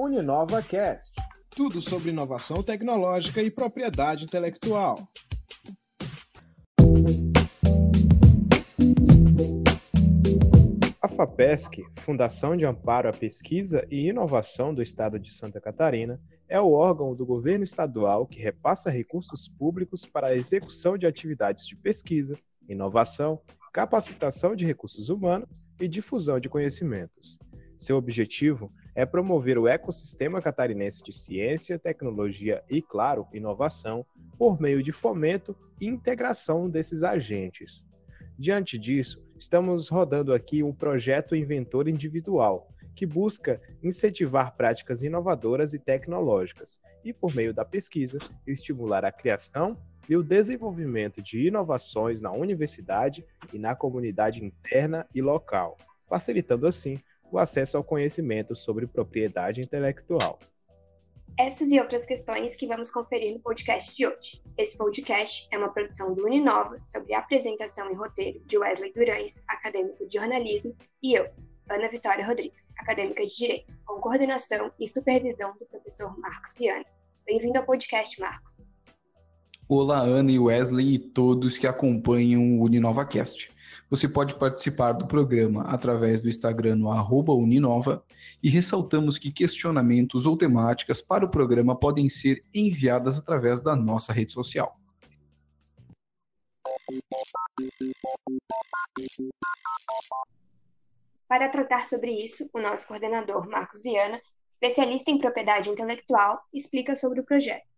Uninova Cast. Tudo sobre inovação tecnológica e propriedade intelectual. A FAPESC, Fundação de Amparo à Pesquisa e Inovação do Estado de Santa Catarina, é o órgão do governo estadual que repassa recursos públicos para a execução de atividades de pesquisa, inovação, capacitação de recursos humanos e difusão de conhecimentos. Seu objetivo é promover o ecossistema catarinense de ciência, tecnologia e, claro, inovação por meio de fomento e integração desses agentes. Diante disso, estamos rodando aqui um projeto Inventor Individual, que busca incentivar práticas inovadoras e tecnológicas e, por meio da pesquisa, estimular a criação e o desenvolvimento de inovações na universidade e na comunidade interna e local, facilitando assim o acesso ao conhecimento sobre propriedade intelectual. Essas e outras questões que vamos conferir no podcast de hoje. Esse podcast é uma produção do Uninova sobre apresentação e roteiro de Wesley Durães, acadêmico de jornalismo, e eu, Ana Vitória Rodrigues, acadêmica de Direito, com coordenação e supervisão do professor Marcos Viana. Bem-vindo ao podcast, Marcos. Olá, Ana e Wesley e todos que acompanham o UninovaCast. Você pode participar do programa através do Instagram no Uninova e ressaltamos que questionamentos ou temáticas para o programa podem ser enviadas através da nossa rede social. Para tratar sobre isso, o nosso coordenador Marcos Viana, especialista em propriedade intelectual, explica sobre o projeto.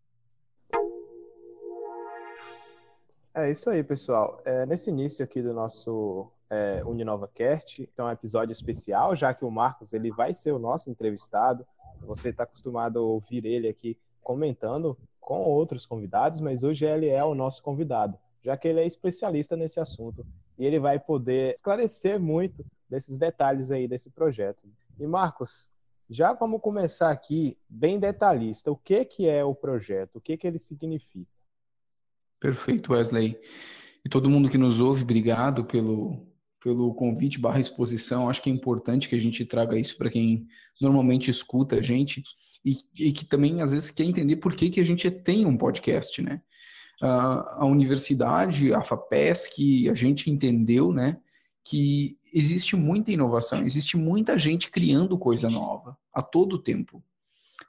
É isso aí, pessoal. É, nesse início aqui do nosso é, Uninova Cast, então é um episódio especial, já que o Marcos ele vai ser o nosso entrevistado. Você está acostumado a ouvir ele aqui comentando com outros convidados, mas hoje ele é o nosso convidado, já que ele é especialista nesse assunto e ele vai poder esclarecer muito desses detalhes aí desse projeto. E Marcos, já vamos começar aqui bem detalhista. O que que é o projeto? O que que ele significa? Perfeito, Wesley. E todo mundo que nos ouve, obrigado pelo pelo convite barra exposição. Acho que é importante que a gente traga isso para quem normalmente escuta a gente e, e, que também às vezes quer entender por que, que a gente tem um podcast, né? Uh, a universidade, a FAPESC, a gente entendeu, né, que existe muita inovação, existe muita gente criando coisa nova a todo tempo.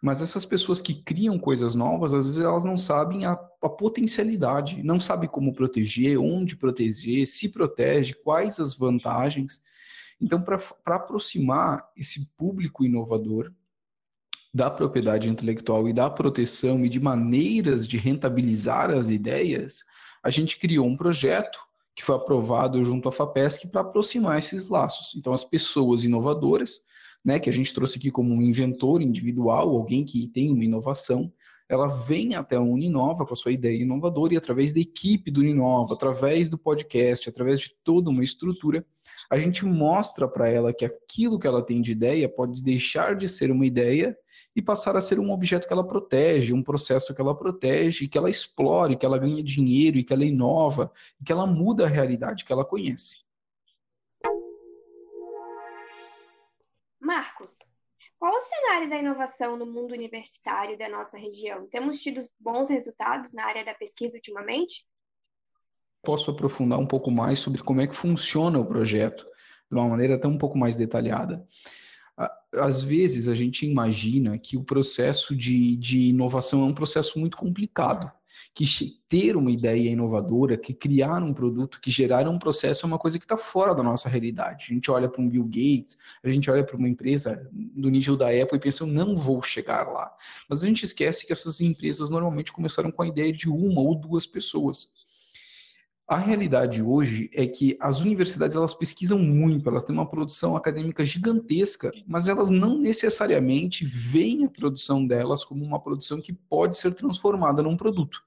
Mas essas pessoas que criam coisas novas, às vezes elas não sabem a, a potencialidade, não sabem como proteger, onde proteger, se protege, quais as vantagens. Então, para aproximar esse público inovador da propriedade intelectual e da proteção e de maneiras de rentabilizar as ideias, a gente criou um projeto que foi aprovado junto à FAPESC para aproximar esses laços. Então, as pessoas inovadoras, né, que a gente trouxe aqui como um inventor individual, alguém que tem uma inovação, ela vem até a Uninova com a sua ideia inovadora e através da equipe do Uninova, através do podcast, através de toda uma estrutura, a gente mostra para ela que aquilo que ela tem de ideia pode deixar de ser uma ideia e passar a ser um objeto que ela protege, um processo que ela protege, que ela explore, que ela ganha dinheiro e que ela inova, que ela muda a realidade que ela conhece. Marcos, qual o cenário da inovação no mundo universitário da nossa região? Temos tido bons resultados na área da pesquisa ultimamente? Posso aprofundar um pouco mais sobre como é que funciona o projeto de uma maneira até um pouco mais detalhada às vezes a gente imagina que o processo de, de inovação é um processo muito complicado, que ter uma ideia inovadora, que criar um produto, que gerar um processo é uma coisa que está fora da nossa realidade. A gente olha para um Bill Gates, a gente olha para uma empresa do nível da Apple e pensa, eu não vou chegar lá. Mas a gente esquece que essas empresas normalmente começaram com a ideia de uma ou duas pessoas. A realidade hoje é que as universidades elas pesquisam muito, elas têm uma produção acadêmica gigantesca, mas elas não necessariamente veem a produção delas como uma produção que pode ser transformada num produto.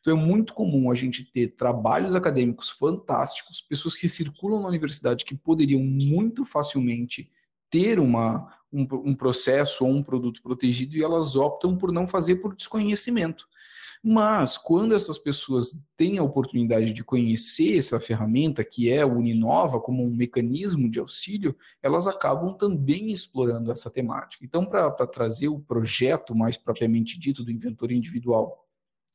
Então é muito comum a gente ter trabalhos acadêmicos fantásticos, pessoas que circulam na universidade que poderiam muito facilmente ter uma, um, um processo ou um produto protegido e elas optam por não fazer por desconhecimento. Mas quando essas pessoas têm a oportunidade de conhecer essa ferramenta, que é o Uninova, como um mecanismo de auxílio, elas acabam também explorando essa temática. Então, para trazer o projeto mais propriamente dito do inventor individual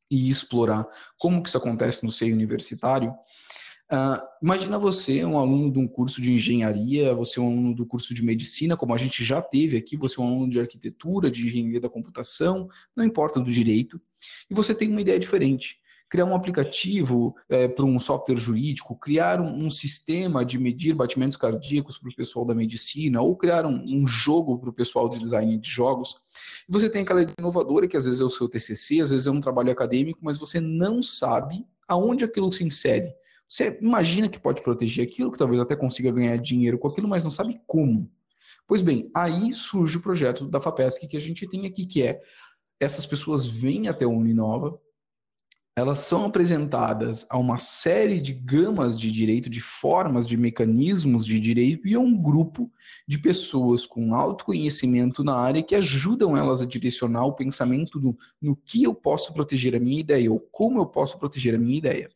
e explorar como que isso acontece no seio universitário, Uh, imagina você, um aluno de um curso de engenharia, você é um aluno do curso de medicina, como a gente já teve aqui, você é um aluno de arquitetura, de engenharia da computação, não importa do direito, e você tem uma ideia diferente. Criar um aplicativo é, para um software jurídico, criar um, um, sistema de medir batimentos cardíacos para o pessoal da medicina, ou criar um, um jogo para o pessoal de design de jogos. E você tem aquela inovadora que às vezes é o seu TCC, às vezes é um trabalho acadêmico, mas você não sabe aonde aquilo se insere você imagina que pode proteger aquilo, que talvez até consiga ganhar dinheiro com aquilo, mas não sabe como. Pois bem, aí surge o projeto da FAPESC que a gente tem aqui, que é essas pessoas vêm até a Uninova, elas são apresentadas a uma série de gamas de direito, de formas, de mecanismos de direito, e a um grupo de pessoas com autoconhecimento na área que ajudam elas a direcionar o pensamento no, no que eu posso proteger a minha ideia, ou como eu posso proteger a minha ideia.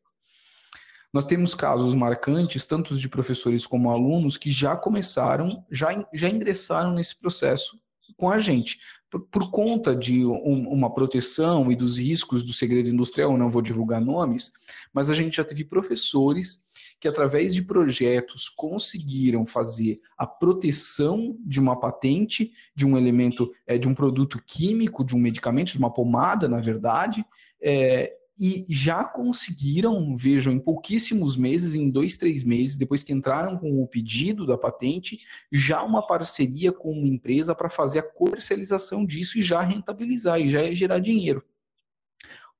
Nós temos casos marcantes, tanto de professores como alunos, que já começaram, já, já ingressaram nesse processo com a gente. Por, por conta de um, uma proteção e dos riscos do segredo industrial, não vou divulgar nomes, mas a gente já teve professores que, através de projetos, conseguiram fazer a proteção de uma patente, de um elemento, é, de um produto químico, de um medicamento, de uma pomada, na verdade, é, e já conseguiram, vejam, em pouquíssimos meses, em dois, três meses, depois que entraram com o pedido da patente, já uma parceria com uma empresa para fazer a comercialização disso e já rentabilizar e já gerar dinheiro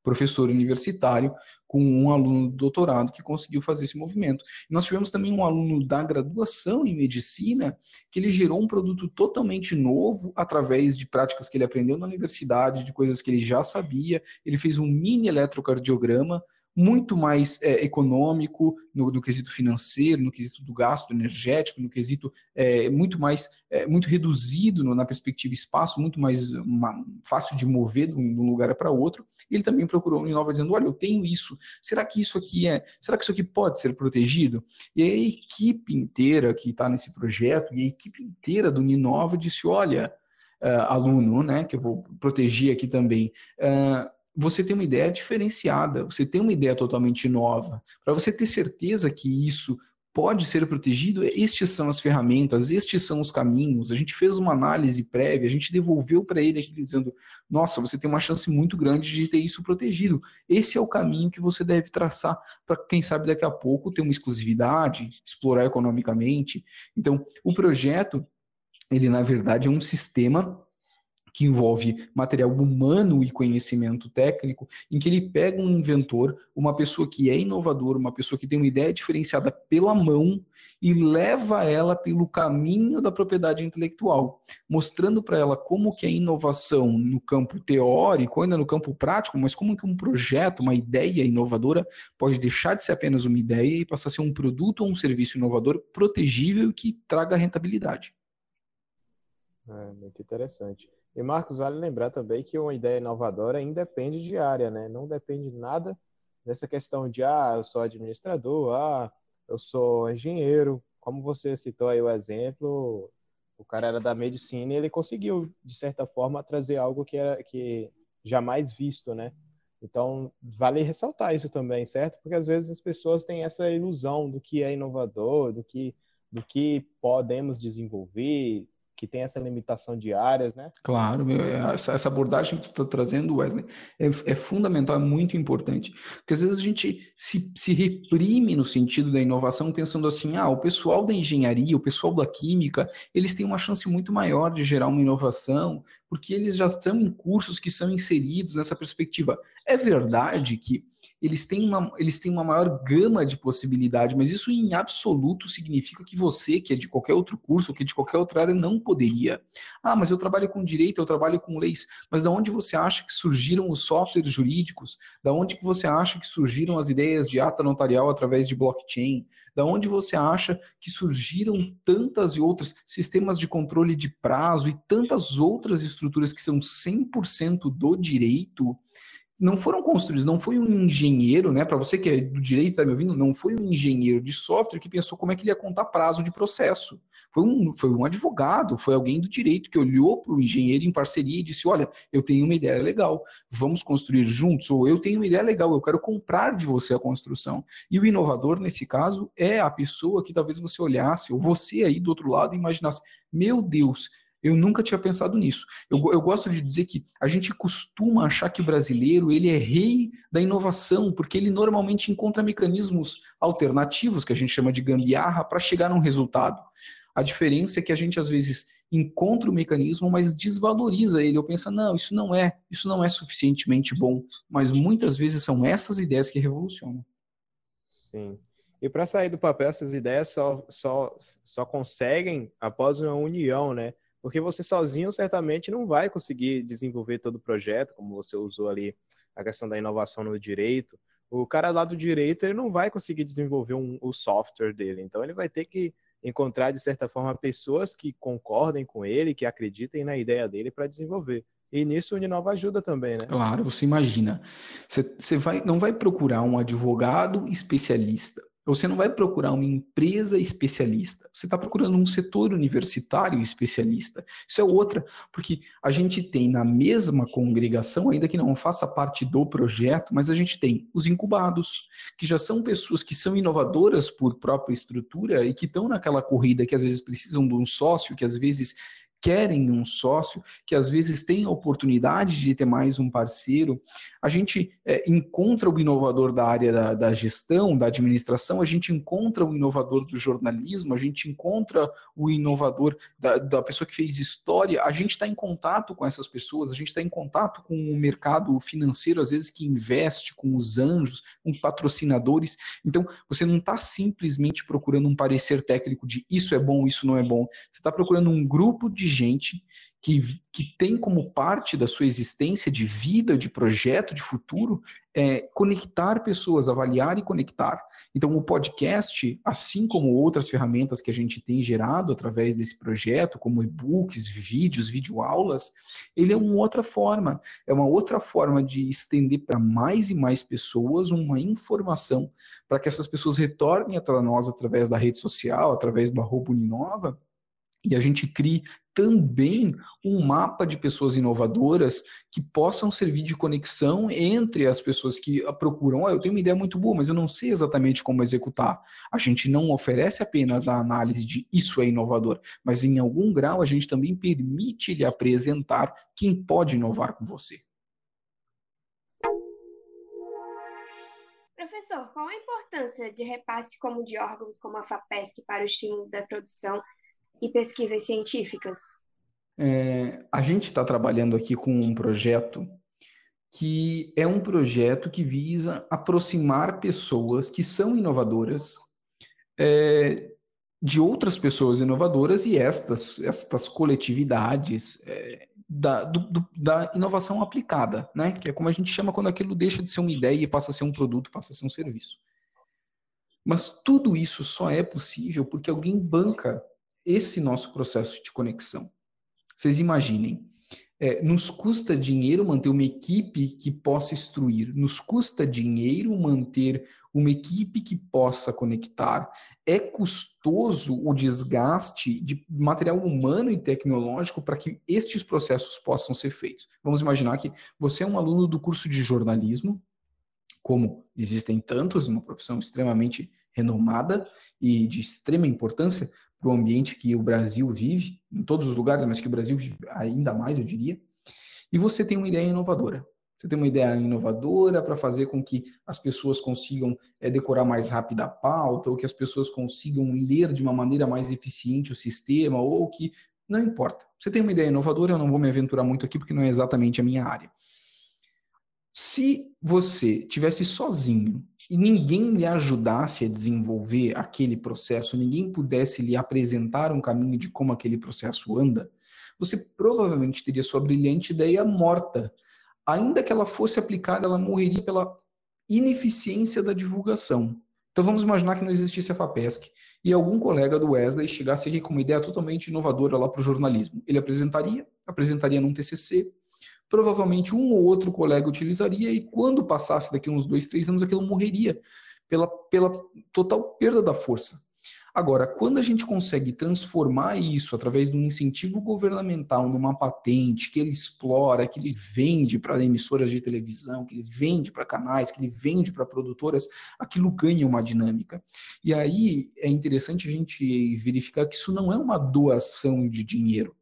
professor universitário com um aluno do doutorado que conseguiu fazer esse movimento. Nós tivemos também um aluno da graduação em medicina que ele gerou um produto totalmente novo através de práticas que ele aprendeu na universidade, de coisas que ele já sabia. Ele fez um mini eletrocardiograma muito mais é, econômico no, no, quesito financeiro, no quesito do gasto energético, no quesito é, muito mais, é, muito reduzido no, na perspectiva espaço, muito mais uma, fácil de mover de um lugar para outro. Ele também procurou o Inova dizendo, olha, eu tenho isso, será que isso aqui é, será que isso aqui pode ser protegido? E a equipe inteira que está nesse projeto, e a equipe inteira do Ninova disse, olha, uh, aluno, né, que eu vou proteger aqui também, uh, você tem uma ideia diferenciada, você tem uma ideia totalmente nova. Para você ter certeza que isso pode ser protegido, estes são as ferramentas, estes são os caminhos. A gente fez uma análise prévia, a gente devolveu para ele aqui dizendo: nossa, você tem uma chance muito grande de ter isso protegido. Esse é o caminho que você deve traçar para, quem sabe, daqui a pouco ter uma exclusividade, explorar economicamente. Então, o projeto, ele na verdade é um sistema que envolve material humano e conhecimento técnico, em que ele pega um inventor, uma pessoa que é inovadora, uma pessoa que tem uma ideia diferenciada pela mão e leva ela pelo caminho da propriedade intelectual, mostrando para ela como que a inovação no campo teórico, ainda no campo prático, mas como que um projeto, uma ideia inovadora pode deixar de ser apenas uma ideia e passar a ser um produto ou um serviço inovador protegível que traga rentabilidade. É, muito interessante. E Marcos, vale lembrar também que uma ideia inovadora independe de área, né? Não depende nada dessa questão de, ah, eu sou administrador, ah, eu sou engenheiro. Como você citou aí o exemplo, o cara era da medicina e ele conseguiu, de certa forma, trazer algo que era que jamais visto, né? Então, vale ressaltar isso também, certo? Porque às vezes as pessoas têm essa ilusão do que é inovador, do que, do que podemos desenvolver, que tem essa limitação de áreas, né? Claro, essa, essa abordagem que tu está trazendo, Wesley, é, é, fundamental, é muito importante. Porque às vezes a gente se, se reprime no sentido da inovação, pensando assim, ah, o pessoal da engenharia, o pessoal da química, eles têm uma chance muito maior de gerar uma inovação, porque eles já estão em cursos que são inseridos nessa perspectiva. É verdade que eles têm uma, eles têm uma maior gama de possibilidade, mas isso em absoluto significa que você, que é de qualquer outro curso, que é de qualquer outra área, não poderia. Ah, mas eu trabalho com direito, eu trabalho com leis, mas da onde você acha que surgiram os softwares jurídicos? Da onde que você acha que surgiram as ideias de ata notarial através de blockchain? Da onde você acha que surgiram tantas e outras sistemas de controle de prazo e tantas outras estruturas que são 100% do direito? Não foram construídos, não foi um engenheiro, né? Para você que é do direito, está me ouvindo, não foi um engenheiro de software que pensou como é que ele ia contar prazo de processo. Foi um, foi um advogado, foi alguém do direito que olhou para o engenheiro em parceria e disse: Olha, eu tenho uma ideia legal, vamos construir juntos, ou eu tenho uma ideia legal, eu quero comprar de você a construção. E o inovador, nesse caso, é a pessoa que talvez você olhasse, ou você aí do outro lado, imaginasse: Meu Deus eu nunca tinha pensado nisso. Eu, eu, gosto de dizer que a gente costuma achar que o brasileiro ele é rei da inovação, porque ele normalmente encontra mecanismos alternativos, que a gente chama de gambiarra, para chegar num resultado. A diferença é que a gente às vezes encontra o mecanismo, mas desvaloriza ele. Eu penso, não, isso não é, isso não é suficientemente bom. Mas muitas vezes são essas ideias que revolucionam. Sim. E para sair do papel, essas ideias só, só, só conseguem após uma união, né? Porque você sozinho certamente não vai conseguir desenvolver todo o projeto, como você usou ali a questão da inovação no direito. O cara lá do direito ele não vai conseguir desenvolver um, o software dele, então ele vai ter que encontrar de certa forma pessoas que concordem com ele, que acreditem na ideia dele para desenvolver. E nisso o Uninova ajuda também, né? Claro, você imagina. Você, vai, não vai procurar um advogado especialista você não vai procurar uma empresa especialista, você está procurando um setor universitário especialista. Isso é outra, porque a gente tem na mesma congregação, ainda que não faça parte do projeto, mas a gente tem os incubados, que já são pessoas que são inovadoras por própria estrutura e que estão naquela corrida que às vezes precisam de um sócio, que às vezes querem um sócio, que às vezes tem a oportunidade de ter mais um parceiro. A gente é, encontra o inovador da área da, da, gestão, da administração, a gente encontra o inovador do jornalismo, a gente encontra o inovador da, da pessoa que fez história. A gente está em contato com essas pessoas, a gente está em contato com o mercado financeiro, às vezes que investe com os anjos, com patrocinadores. Então, você não está simplesmente procurando um parecer técnico de isso é bom, isso não é bom. Você está procurando um grupo de gente que, que tem como parte da sua existência de vida, de projeto, de futuro, é, conectar pessoas, avaliar e conectar. Então, o podcast, assim como outras ferramentas que a gente tem gerado através desse projeto, como e-books, vídeos, videoaulas, ele é uma outra forma, é uma outra forma de estender para mais e mais pessoas uma informação para que essas pessoas retornem para nós através da rede social, através do arroba Uninova, e a gente crie também um mapa de pessoas inovadoras que possam servir de conexão entre as pessoas que procuram. Oh, eu tenho uma ideia muito boa, mas eu não sei exatamente como executar. A gente não oferece apenas a análise de isso é inovador, mas em algum grau a gente também permite lhe apresentar quem pode inovar com você. Professor, qual a importância de repasse como de órgãos como a FAPESC para o estímulo da produção e pesquisas científicas? É, a gente está trabalhando aqui com um projeto que é um projeto que visa aproximar pessoas que são inovadoras é, de outras pessoas inovadoras e estas, estas coletividades é, da, do, da inovação aplicada, né? que é como a gente chama quando aquilo deixa de ser uma ideia e passa a ser um produto, passa a ser um serviço. Mas tudo isso só é possível porque alguém banca esse nosso processo de conexão. Vocês imaginem, é, nos custa dinheiro manter uma equipe que possa instruir, nos custa dinheiro manter uma equipe que possa conectar. É custoso o desgaste de material humano e tecnológico para que estes processos possam ser feitos. Vamos imaginar que você é um aluno do curso de jornalismo, como existem tantos, uma profissão extremamente renomada e de extrema importância, para o ambiente que o Brasil vive, em todos os lugares, mas que o Brasil vive ainda mais, eu diria. E você tem uma ideia inovadora. Você tem uma ideia inovadora para fazer com que as pessoas consigam é, decorar mais rápido a pauta, ou que as pessoas consigam ler de uma maneira mais eficiente o sistema, ou que. Não importa. Você tem uma ideia inovadora, eu não vou me aventurar muito aqui porque não é exatamente a minha área. Se você tivesse sozinho e ninguém lhe ajudasse a desenvolver aquele processo, ninguém pudesse lhe apresentar um caminho de como aquele processo anda, você provavelmente teria sua brilhante ideia morta. Ainda que ela fosse aplicada, ela morreria pela ineficiência da divulgação. Então vamos imaginar que não existisse a FAPESC e algum colega do Wesley chegasse aqui com uma ideia totalmente inovadora lá para o jornalismo. Ele apresentaria, apresentaria num TCC, provavelmente um ou outro colega utilizaria e quando passasse daqui uns dois, três anos, aquilo morreria pela, pela total perda da força. Agora, quando a gente consegue transformar isso através de um incentivo governamental numa patente que ele explora, que ele vende para emissoras de televisão, que ele vende para canais, que ele vende para produtoras, aquilo ganha uma dinâmica. E aí é interessante a gente verificar que isso não é uma doação de dinheiro,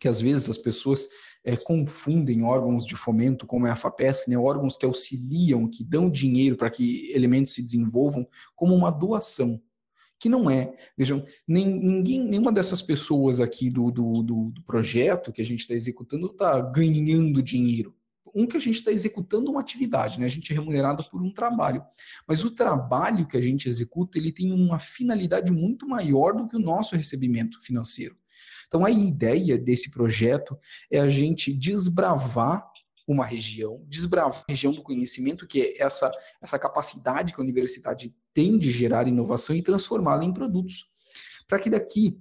que às vezes as pessoas é, confundem órgãos de fomento, como é a FAPESC, né, órgãos que auxiliam, que dão dinheiro para que elementos se desenvolvam, como uma doação. Que não é. Vejam, nem, ninguém, nenhuma dessas pessoas aqui do, do, do, do projeto que a gente está executando está ganhando dinheiro. Um que a gente está executando uma atividade, né? A gente é remunerado por um trabalho. Mas o trabalho que a gente executa, ele tem uma finalidade muito maior do que o nosso recebimento financeiro. Então, a ideia desse projeto é a gente desbravar uma região, desbravar a região do conhecimento, que é essa, essa capacidade que a universidade tem de gerar inovação e transformá-la em produtos. Para que daqui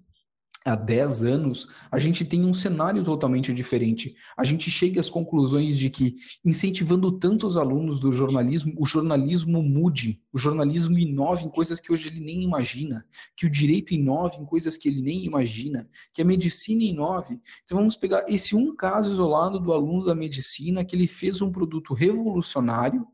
há 10 anos, a gente tem um cenário totalmente diferente. A gente chega às conclusões de que, incentivando tanto os alunos do jornalismo, o jornalismo mude, o jornalismo inove em coisas que hoje ele nem imagina, que o direito inove em coisas que ele nem imagina, que a medicina inove. Então vamos pegar esse um caso isolado do aluno da medicina que ele fez um produto revolucionário,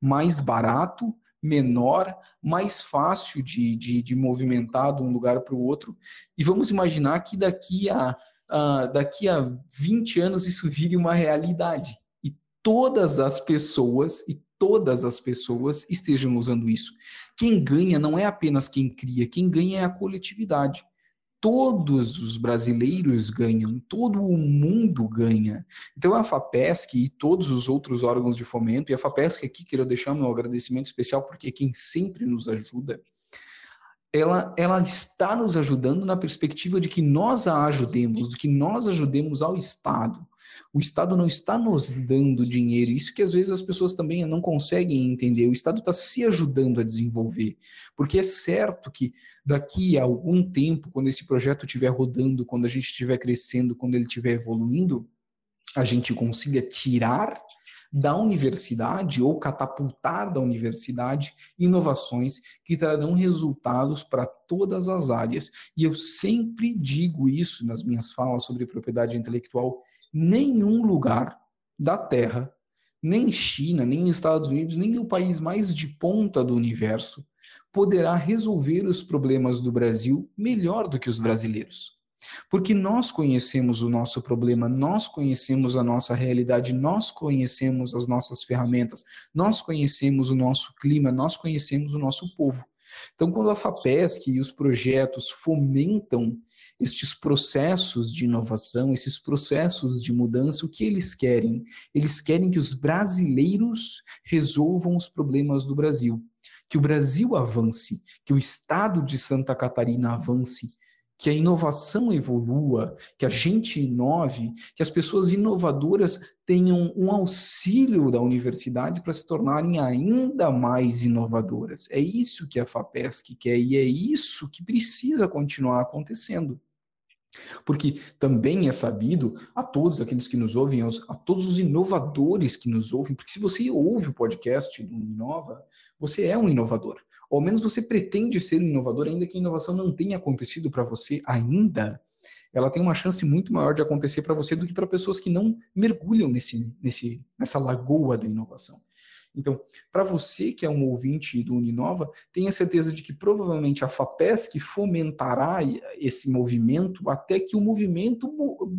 mais barato, menor, mais fácil de, de, de movimentar de um lugar para o outro. E vamos imaginar que daqui a, a, daqui a 20 anos isso vire uma realidade. E todas as pessoas, e todas as pessoas estejam usando isso. Quem ganha não é apenas quem cria, quem ganha é a coletividade todos os brasileiros ganham, todo o mundo ganha. Então a FAPESC e todos os outros órgãos de fomento, e a FAPESC aqui quero deixar meu agradecimento especial porque é quem sempre nos ajuda, ela, ela está nos ajudando na perspectiva de que nós a ajudemos, de que nós ajudemos ao Estado. O Estado não está nos dando dinheiro, isso que às vezes as pessoas também não conseguem entender. O Estado está se ajudando a desenvolver, porque é certo que daqui a algum tempo, quando esse projeto estiver rodando, quando a gente estiver crescendo, quando ele estiver evoluindo, a gente consiga tirar da universidade ou catapultar da universidade inovações que trarão resultados para todas as áreas. E eu sempre digo isso nas minhas falas sobre propriedade intelectual nenhum lugar da Terra, nem China, nem Estados Unidos, nem o país mais de ponta do universo poderá resolver os problemas do Brasil melhor do que os brasileiros. Porque nós conhecemos o nosso problema, nós conhecemos a nossa realidade, nós conhecemos as nossas ferramentas, nós conhecemos o nosso clima, nós conhecemos o nosso povo. Então, quando a FAPESC e os projetos fomentam estes processos de inovação, esses processos de mudança, o que eles querem? Eles querem que os brasileiros resolvam os problemas do Brasil, que o Brasil avance, que o estado de Santa Catarina avance, que a inovação evolua, que a gente inove, que as pessoas inovadoras tenham um auxílio da universidade para se tornarem ainda mais inovadoras. É isso que a FAPESC quer e é isso que precisa continuar acontecendo. Porque também é sabido a todos aqueles que nos ouvem, a todos os inovadores que nos ouvem, porque se você ouve o podcast do Inova, você é um inovador. Ou ao menos você pretende ser um inovador, ainda que a inovação não tenha acontecido para você ainda, ela tem uma chance muito maior de acontecer para você do que para pessoas que não mergulham nesse, nesse, nessa lagoa da inovação. Então, para você que é um ouvinte do Uninova, tenha certeza de que provavelmente a FAPESC fomentará esse movimento até que o movimento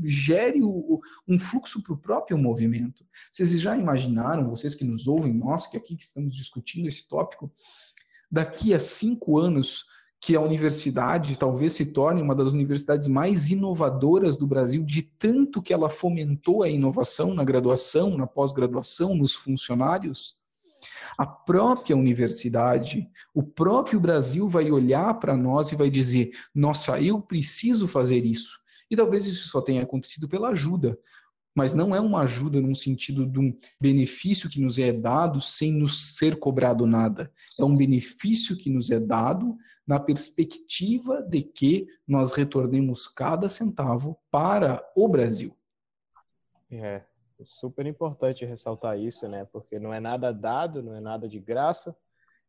gere um fluxo para o próprio movimento. Vocês já imaginaram, vocês que nos ouvem, nós que aqui que estamos discutindo esse tópico, daqui a cinco anos que a universidade talvez se torne uma das universidades mais inovadoras do Brasil, de tanto que ela fomentou a inovação na graduação, na pós-graduação, nos funcionários? A própria universidade, o próprio Brasil vai olhar para nós e vai dizer: nossa, eu preciso fazer isso. E talvez isso só tenha acontecido pela ajuda, mas não é uma ajuda num sentido de um benefício que nos é dado sem nos ser cobrado nada. É um benefício que nos é dado na perspectiva de que nós retornemos cada centavo para o Brasil. É, super importante ressaltar isso, né? Porque não é nada dado, não é nada de graça,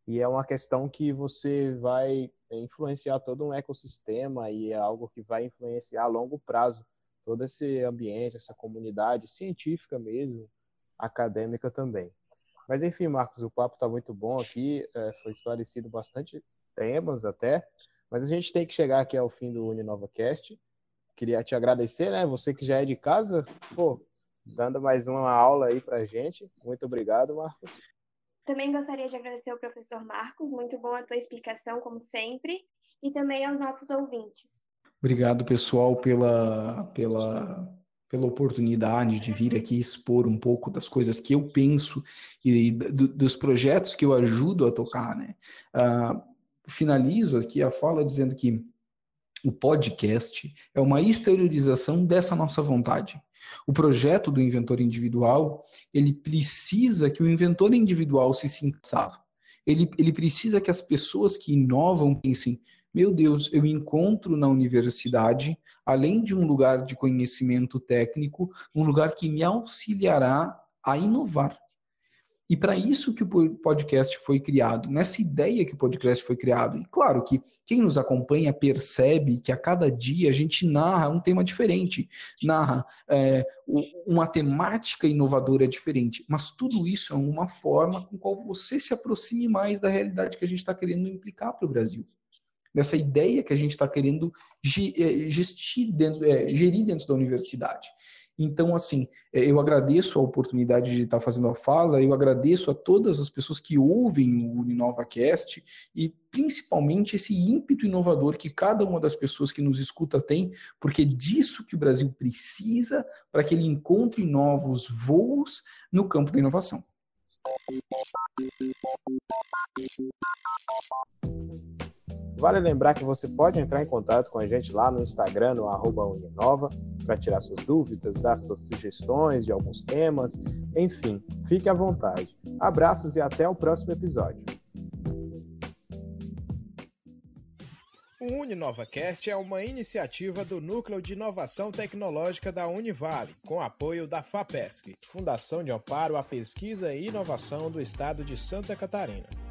e é uma questão que você vai influenciar todo um ecossistema e é algo que vai influenciar a longo prazo todo esse ambiente, essa comunidade científica mesmo, acadêmica também. Mas enfim, Marcos, o papo está muito bom aqui, é, foi esclarecido bastante temas até, mas a gente tem que chegar aqui ao fim do UniNovaCast. Queria te agradecer, né? Você que já é de casa, pô, dando mais uma aula aí pra gente. Muito obrigado, Marcos. Também gostaria de agradecer ao professor Marcos, muito bom a tua explicação, como sempre, e também aos nossos ouvintes. Obrigado, pessoal, pela, pela, pela oportunidade de vir aqui expor um pouco das coisas que eu penso e do, dos projetos que eu ajudo a tocar. Né? Uh, finalizo aqui a fala dizendo que o podcast é uma exteriorização dessa nossa vontade. O projeto do inventor individual, ele precisa que o inventor individual se sinta. Ele, ele precisa que as pessoas que inovam pensem, meu Deus, eu encontro na universidade, além de um lugar de conhecimento técnico, um lugar que me auxiliará a inovar. E para isso que o podcast foi criado, nessa ideia que o podcast foi criado. E claro que quem nos acompanha percebe que a cada dia a gente narra um tema diferente, narra é, uma temática inovadora diferente. Mas tudo isso é uma forma com qual você se aproxime mais da realidade que a gente está querendo implicar para o Brasil dessa ideia que a gente está querendo é, gestir dentro, é, gerir dentro da universidade. Então, assim, é, eu agradeço a oportunidade de estar fazendo a fala, eu agradeço a todas as pessoas que ouvem o UniNovaCast e principalmente esse ímpeto inovador que cada uma das pessoas que nos escuta tem, porque é disso que o Brasil precisa para que ele encontre novos voos no campo da inovação. Vale lembrar que você pode entrar em contato com a gente lá no Instagram, no arroba Uninova, para tirar suas dúvidas, dar suas sugestões de alguns temas, enfim, fique à vontade. Abraços e até o próximo episódio. O UniNovaCast é uma iniciativa do Núcleo de Inovação Tecnológica da Univale, com apoio da FAPESC, Fundação de Amparo à Pesquisa e Inovação do Estado de Santa Catarina.